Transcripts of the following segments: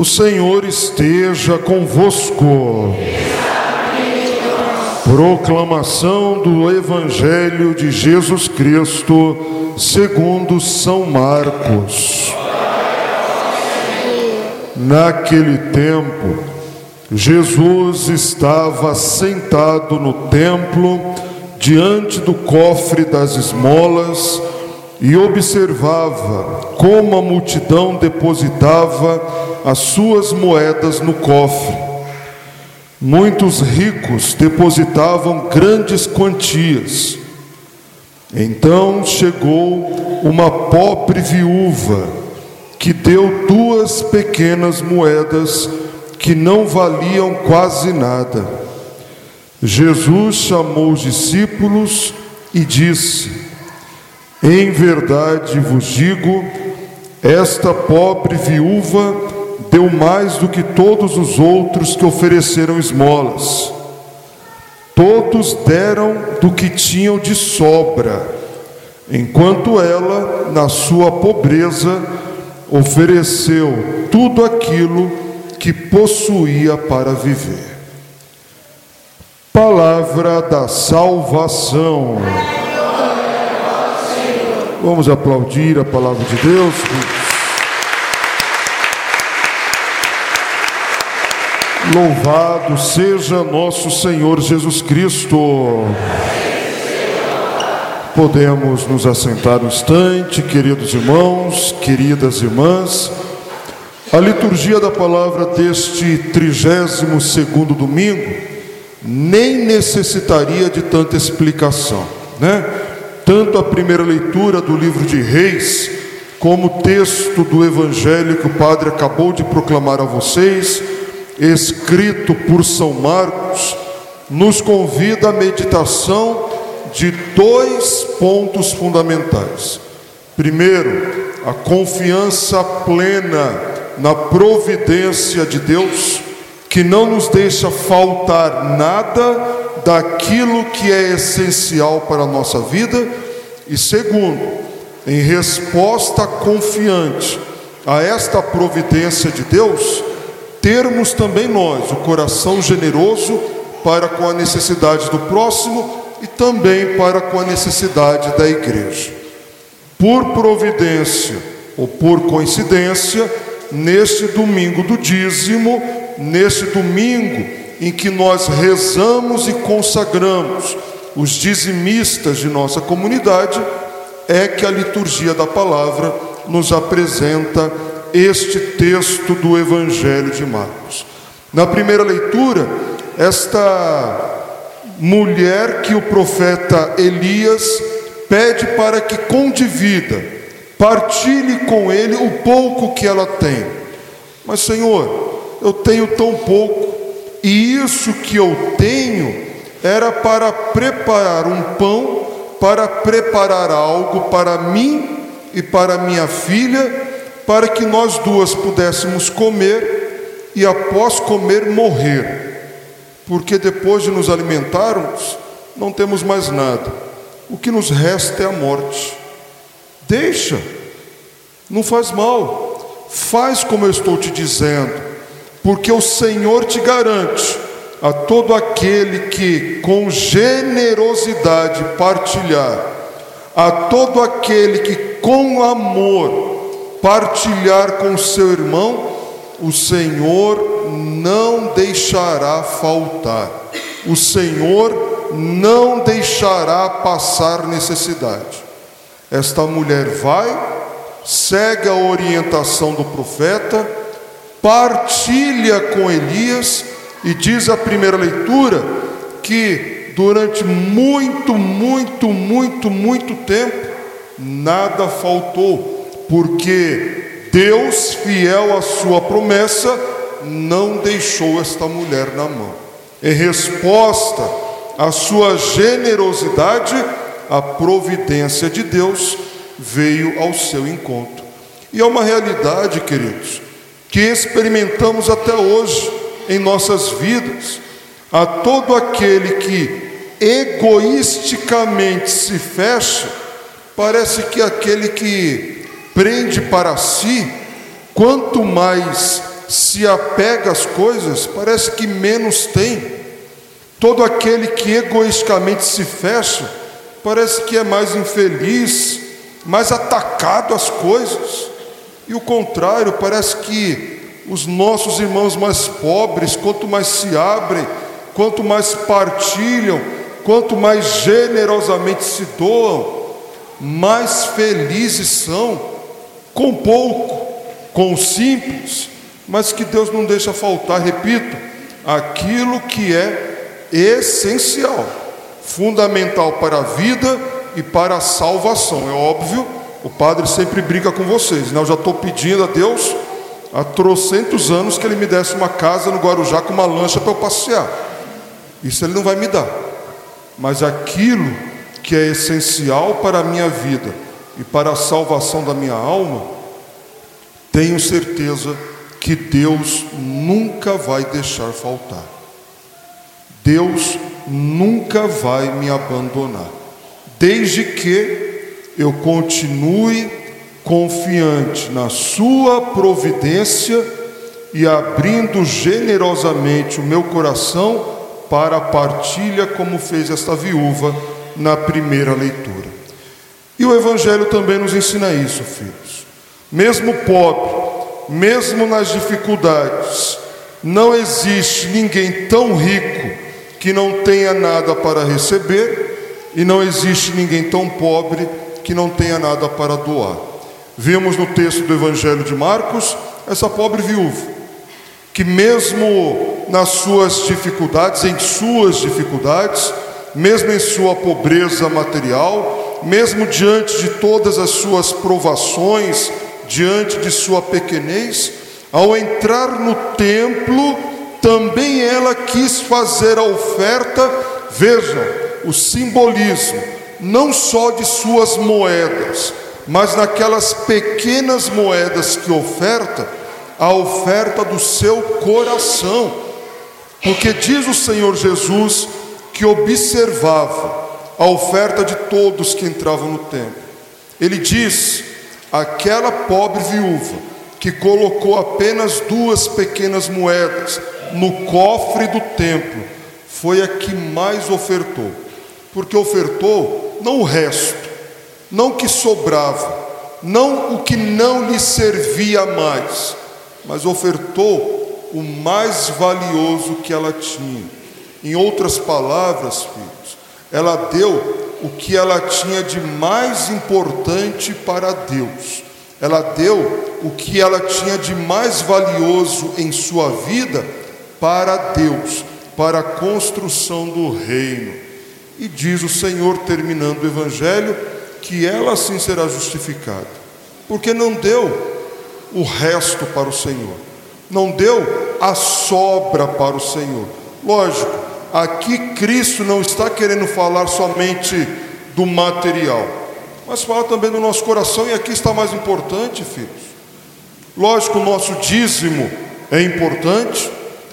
O Senhor esteja convosco. Proclamação do Evangelho de Jesus Cristo, segundo São Marcos. Naquele tempo, Jesus estava sentado no templo, diante do cofre das esmolas, e observava como a multidão depositava as suas moedas no cofre. Muitos ricos depositavam grandes quantias. Então chegou uma pobre viúva que deu duas pequenas moedas que não valiam quase nada. Jesus chamou os discípulos e disse: Em verdade vos digo, esta pobre viúva deu mais do que todos os outros que ofereceram esmolas. Todos deram do que tinham de sobra, enquanto ela, na sua pobreza, ofereceu tudo aquilo que possuía para viver. Palavra da salvação. Vamos aplaudir a palavra de Deus. Louvado seja nosso Senhor Jesus Cristo. Podemos nos assentar um instante, queridos irmãos, queridas irmãs. A liturgia da palavra deste trigésimo segundo domingo nem necessitaria de tanta explicação, né? Tanto a primeira leitura do livro de Reis, como o texto do evangelho que o padre acabou de proclamar a vocês, escrito por São Marcos, nos convida à meditação de dois pontos fundamentais. Primeiro, a confiança plena na providência de Deus, que não nos deixa faltar nada daquilo que é essencial para a nossa vida. E segundo, em resposta confiante a esta providência de Deus, termos também nós o coração generoso para com a necessidade do próximo e também para com a necessidade da igreja. Por providência ou por coincidência, neste domingo do dízimo, neste domingo em que nós rezamos e consagramos os dizimistas de nossa comunidade, é que a liturgia da palavra nos apresenta este texto do Evangelho de Marcos. Na primeira leitura, esta mulher que o profeta Elias pede para que condivida, partilhe com ele o pouco que ela tem. Mas, Senhor, eu tenho tão pouco, e isso que eu tenho era para preparar um pão, para preparar algo para mim e para minha filha, para que nós duas pudéssemos comer e após comer morrer. Porque depois de nos alimentarmos, não temos mais nada. O que nos resta é a morte. Deixa, não faz mal, faz como eu estou te dizendo, porque o Senhor te garante a todo aquele que com generosidade partilhar, a todo aquele que com amor partilhar com seu irmão, o Senhor não deixará faltar, o Senhor não deixará passar necessidade. Esta mulher vai, segue a orientação do profeta, partilha com Elias e diz a primeira leitura que durante muito, muito, muito, muito tempo nada faltou, porque Deus, fiel à sua promessa, não deixou esta mulher na mão. Em resposta à sua generosidade, a providência de Deus veio ao seu encontro. E é uma realidade, queridos, que experimentamos até hoje em nossas vidas. A todo aquele que egoisticamente se fecha, parece que aquele que prende para si, quanto mais se apega às coisas, parece que menos tem. Todo aquele que egoisticamente se fecha, parece que é mais infeliz, mais atacado às coisas. E o contrário, parece que os nossos irmãos mais pobres, quanto mais se abrem, quanto mais partilham, quanto mais generosamente se doam, mais felizes são, com pouco, com simples, mas que Deus não deixa faltar, repito, aquilo que é essencial, fundamental para a vida e para a salvação. É óbvio, o padre sempre brinca com vocês, né? Eu já estou pedindo a Deus há trocentos anos que ele me desse uma casa no Guarujá com uma lancha para eu passear. Isso ele não vai me dar. Mas aquilo que é essencial para a minha vida e para a salvação da minha alma, tenho certeza que Deus nunca vai deixar faltar. Deus nunca vai me abandonar, desde que eu continue confiante na Sua providência e abrindo generosamente o meu coração para a partilha, como fez esta viúva na primeira leitura. E o Evangelho também nos ensina isso, filhos. Mesmo pobre, mesmo nas dificuldades, não existe ninguém tão rico que não tenha nada para receber, e não existe ninguém tão pobre que não tenha nada para doar. Vemos no texto do Evangelho de Marcos essa pobre viúva, que mesmo nas suas dificuldades, em suas dificuldades, mesmo em sua pobreza material, mesmo diante de todas as suas provações, diante de sua pequenez, ao entrar no templo, também ela quis fazer a oferta, vejam, o simbolismo, não só de suas moedas, mas naquelas pequenas moedas que oferta, a oferta do seu coração. Porque diz o Senhor Jesus que observava a oferta de todos que entravam no templo. Ele diz: aquela pobre viúva que colocou apenas duas pequenas moedas no cofre do templo foi a que mais ofertou, porque ofertou não o resto, não o que sobrava, não o que não lhe servia mais, mas ofertou o mais valioso que ela tinha. Em outras palavras, filhos, ela deu o que ela tinha de mais importante para Deus. Ela deu o que ela tinha de mais valioso em sua vida para Deus, para a construção do reino. E diz o Senhor, terminando o Evangelho, que ela assim será justificada, porque não deu o resto para o Senhor, não deu a sobra para o Senhor. Lógico, aqui Cristo não está querendo falar somente do material, mas fala também do nosso coração, e aqui está mais importante, filhos. Lógico, o nosso dízimo é importante,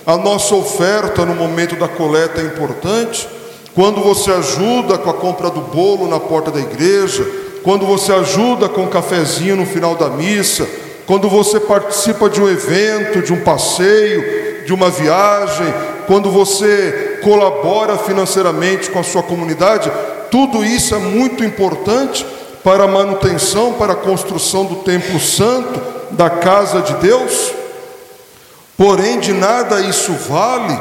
a nossa oferta no momento da coleta é importante, quando você ajuda com a compra do bolo na porta da igreja, quando você ajuda com um cafezinho no final da missa, quando você participa de um evento, de um passeio, de uma viagem, quando você colabora financeiramente com a sua comunidade, tudo isso é muito importante para a manutenção, para a construção do templo santo, da casa de Deus. Porém, de nada isso vale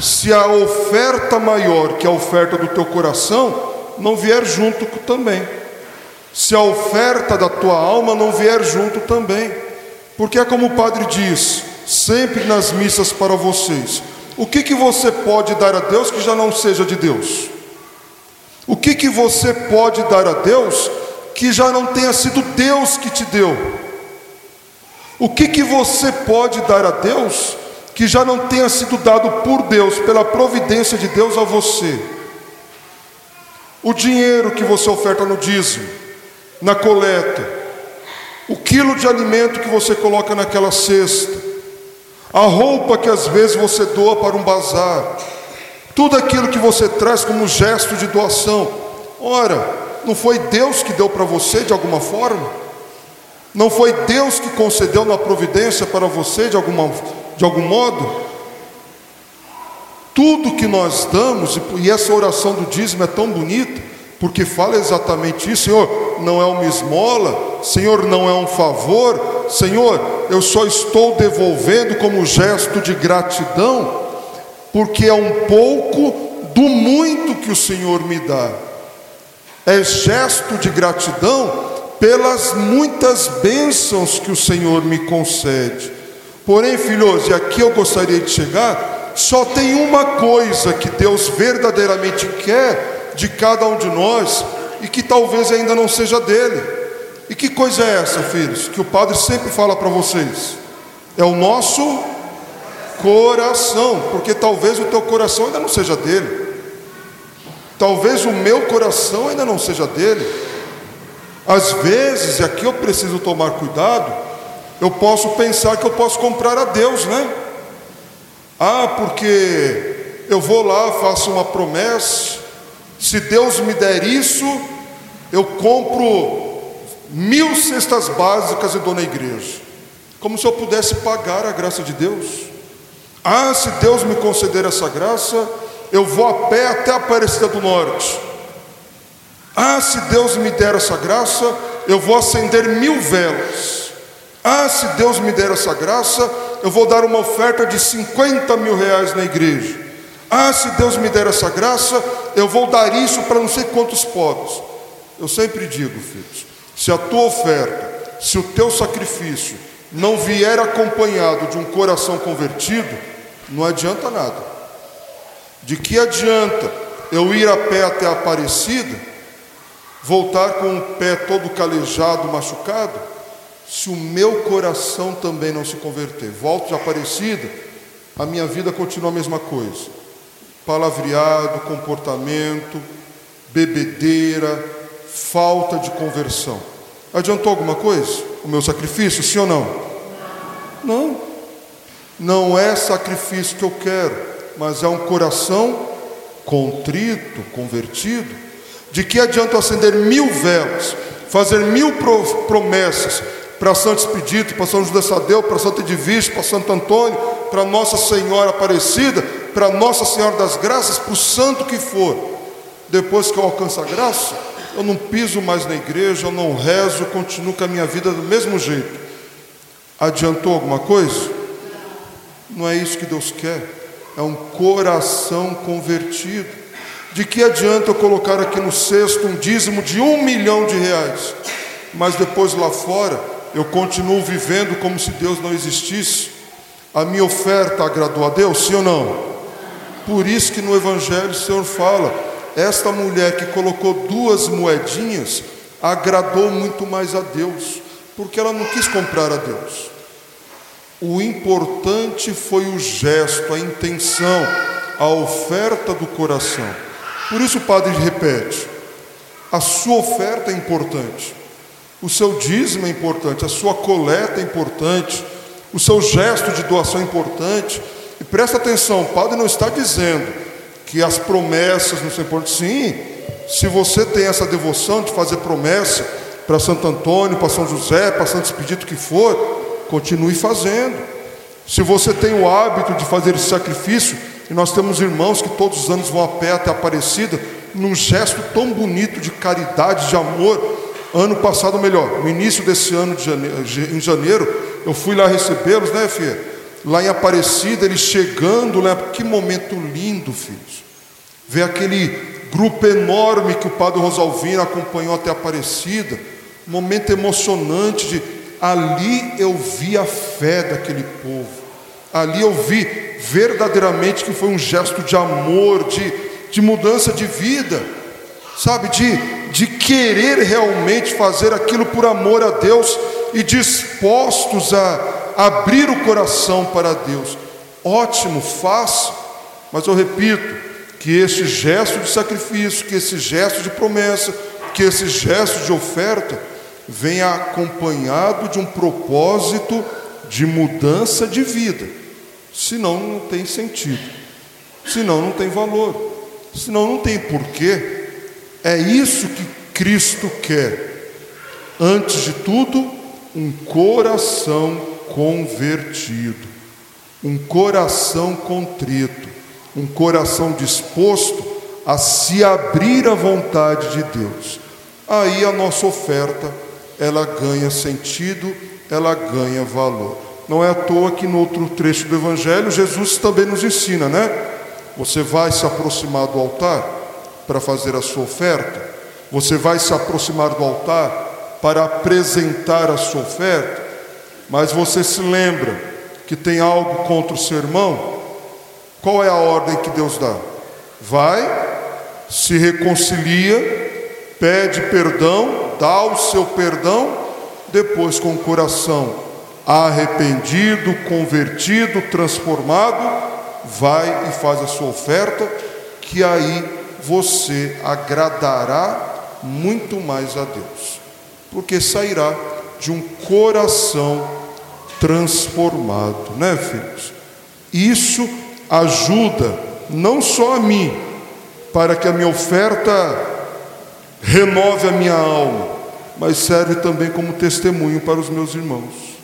se a oferta maior, que é a oferta do teu coração, não vier junto também. Se a oferta da tua alma não vier junto também. Porque é como o padre diz, sempre nas missas para vocês: o que, que você pode dar a Deus que já não seja de Deus? O que, que você pode dar a Deus que já não tenha sido Deus que te deu? O que, que você pode dar a Deus que já não tenha sido dado por Deus, pela providência de Deus a você? O dinheiro que você oferta no dízimo, na coleta, o quilo de alimento que você coloca naquela cesta, a roupa que às vezes você doa para um bazar, tudo aquilo que você traz como gesto de doação. Ora, não foi Deus que deu para você de alguma forma? Não foi Deus que concedeu na providência para você de, alguma, de algum modo? Tudo que nós damos, e essa oração do dízimo é tão bonita, porque fala exatamente isso, Senhor, não é uma esmola, Senhor, não é um favor, Senhor, eu só estou devolvendo como gesto de gratidão, porque é um pouco do muito que o Senhor me dá, é gesto de gratidão pelas muitas bênçãos que o Senhor me concede. Porém, filhos, e aqui eu gostaria de chegar, só tem uma coisa que Deus verdadeiramente quer de cada um de nós e que talvez ainda não seja dele. E que coisa é essa, filhos? Que o Padre sempre fala para vocês: é o nosso coração, porque talvez o teu coração ainda não seja dele, talvez o meu coração ainda não seja dele. Às vezes, e aqui eu preciso tomar cuidado, eu posso pensar que eu posso comprar a Deus, né? Ah, porque eu vou lá, faço uma promessa, se Deus me der isso, eu compro mil cestas básicas e dou na igreja, como se eu pudesse pagar a graça de Deus. Ah, se Deus me conceder essa graça, eu vou a pé até a Aparecida do Norte. Ah, se Deus me der essa graça, eu vou acender mil velas. Ah, se Deus me der essa graça, eu vou dar uma oferta de 50 mil reais na igreja. Ah, se Deus me der essa graça, eu vou dar isso para não sei quantos pobres. Eu sempre digo, filhos, se a tua oferta, se o teu sacrifício não vier acompanhado de um coração convertido, não adianta nada. De que adianta eu ir a pé até a Aparecida voltar com o pé todo calejado, machucado, se o meu coração também não se converter. Volto de Aparecida, a minha vida continua a mesma coisa. Palavreado, comportamento, bebedeira, falta de conversão. Adiantou alguma coisa? O meu sacrifício, sim ou não? Não. Não é sacrifício que eu quero, mas é um coração contrito, convertido de que adianta eu acender mil velas, fazer mil promessas para Santo Expedito, para São José Sadeu, para Santo Ediviste, para Santo Antônio, para Nossa Senhora Aparecida, para Nossa Senhora das Graças, para o santo que for. Depois que eu alcanço a graça, eu não piso mais na igreja, eu não rezo, continuo com a minha vida do mesmo jeito. Adiantou alguma coisa? Não é isso que Deus quer, é um coração convertido. De que adianta eu colocar aqui no cesto um dízimo de um milhão de reais, mas depois lá fora eu continuo vivendo como se Deus não existisse? A minha oferta agradou a Deus, sim ou não? Por isso que no Evangelho o Senhor fala: esta mulher que colocou duas moedinhas agradou muito mais a Deus, porque ela não quis comprar a Deus. O importante foi o gesto, a intenção, a oferta do coração. Por isso o padre repete: a sua oferta é importante, o seu dízimo é importante, a sua coleta é importante, o seu gesto de doação é importante. E presta atenção, o padre não está dizendo que as promessas não são importantes. Sim, se você tem essa devoção de fazer promessa para Santo Antônio, para São José, para Santo Expedito que for, continue fazendo. Se você tem o hábito de fazer esse sacrifício, e nós temos irmãos que todos os anos vão a pé até Aparecida, num gesto tão bonito de caridade, de amor. Ano passado, melhor, no início desse ano, de janeiro, em janeiro, eu fui lá recebê-los, né, filha? Lá em Aparecida, eles chegando, né? Que momento lindo, filhos. Ver aquele grupo enorme que o Padre Rosalvino acompanhou até Aparecida, momento emocionante de ali eu vi a fé daquele povo. Ali eu vi verdadeiramente que foi um gesto de amor, de, de mudança de vida, sabe, de, de querer realmente fazer aquilo por amor a Deus e dispostos a abrir o coração para Deus. Ótimo, faço, mas eu repito, que esse gesto de sacrifício, que esse gesto de promessa, que esse gesto de oferta venha acompanhado de um propósito de mudança de vida. Senão não tem sentido. Senão não tem valor. Senão não tem porquê. É isso que Cristo quer. Antes de tudo, um coração convertido, um coração contrito, um coração disposto a se abrir à vontade de Deus. Aí a nossa oferta, ela ganha sentido, ela ganha valor. Não é à toa que no outro trecho do Evangelho, Jesus também nos ensina, né? Você vai se aproximar do altar para fazer a sua oferta, você vai se aproximar do altar para apresentar a sua oferta, mas você se lembra que tem algo contra o seu irmão, qual é a ordem que Deus dá? Vai, se reconcilia, pede perdão, dá o seu perdão, depois com o coração arrependido, convertido, transformado, vai e faz a sua oferta, que aí você agradará muito mais a Deus porque sairá de um coração transformado, né, filhos? Isso ajuda não só a mim, para que a minha oferta renove a minha alma, mas serve também como testemunho para os meus irmãos,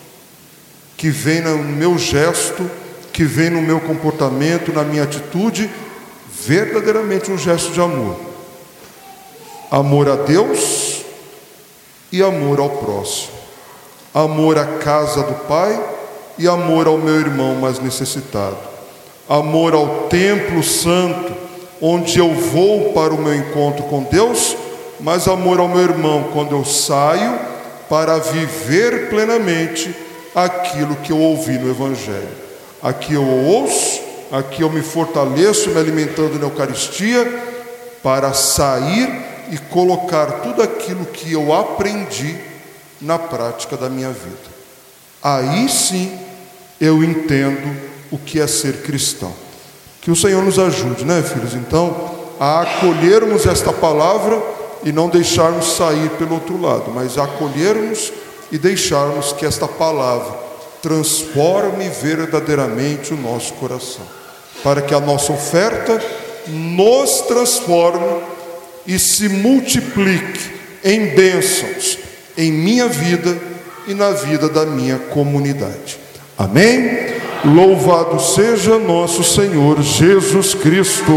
que vem no meu gesto, que vem no meu comportamento, na minha atitude, verdadeiramente um gesto de amor. Amor a Deus e amor ao próximo. Amor à casa do Pai e amor ao meu irmão mais necessitado. Amor ao templo santo, onde eu vou para o meu encontro com Deus, mas amor ao meu irmão quando eu saio para viver plenamente aquilo que eu ouvi no Evangelho. Aqui eu ouço, aqui eu me fortaleço me alimentando na Eucaristia, para sair e colocar tudo aquilo que eu aprendi na prática da minha vida. Aí sim eu entendo o que é ser cristão. Que o Senhor nos ajude, né, filhos? Então, a acolhermos esta palavra e não deixarmos sair pelo outro lado, mas acolhermos e deixarmos que esta palavra transforme verdadeiramente o nosso coração, para que a nossa oferta nos transforme e se multiplique em bênçãos em minha vida e na vida da minha comunidade. Amém? Louvado seja nosso Senhor Jesus Cristo.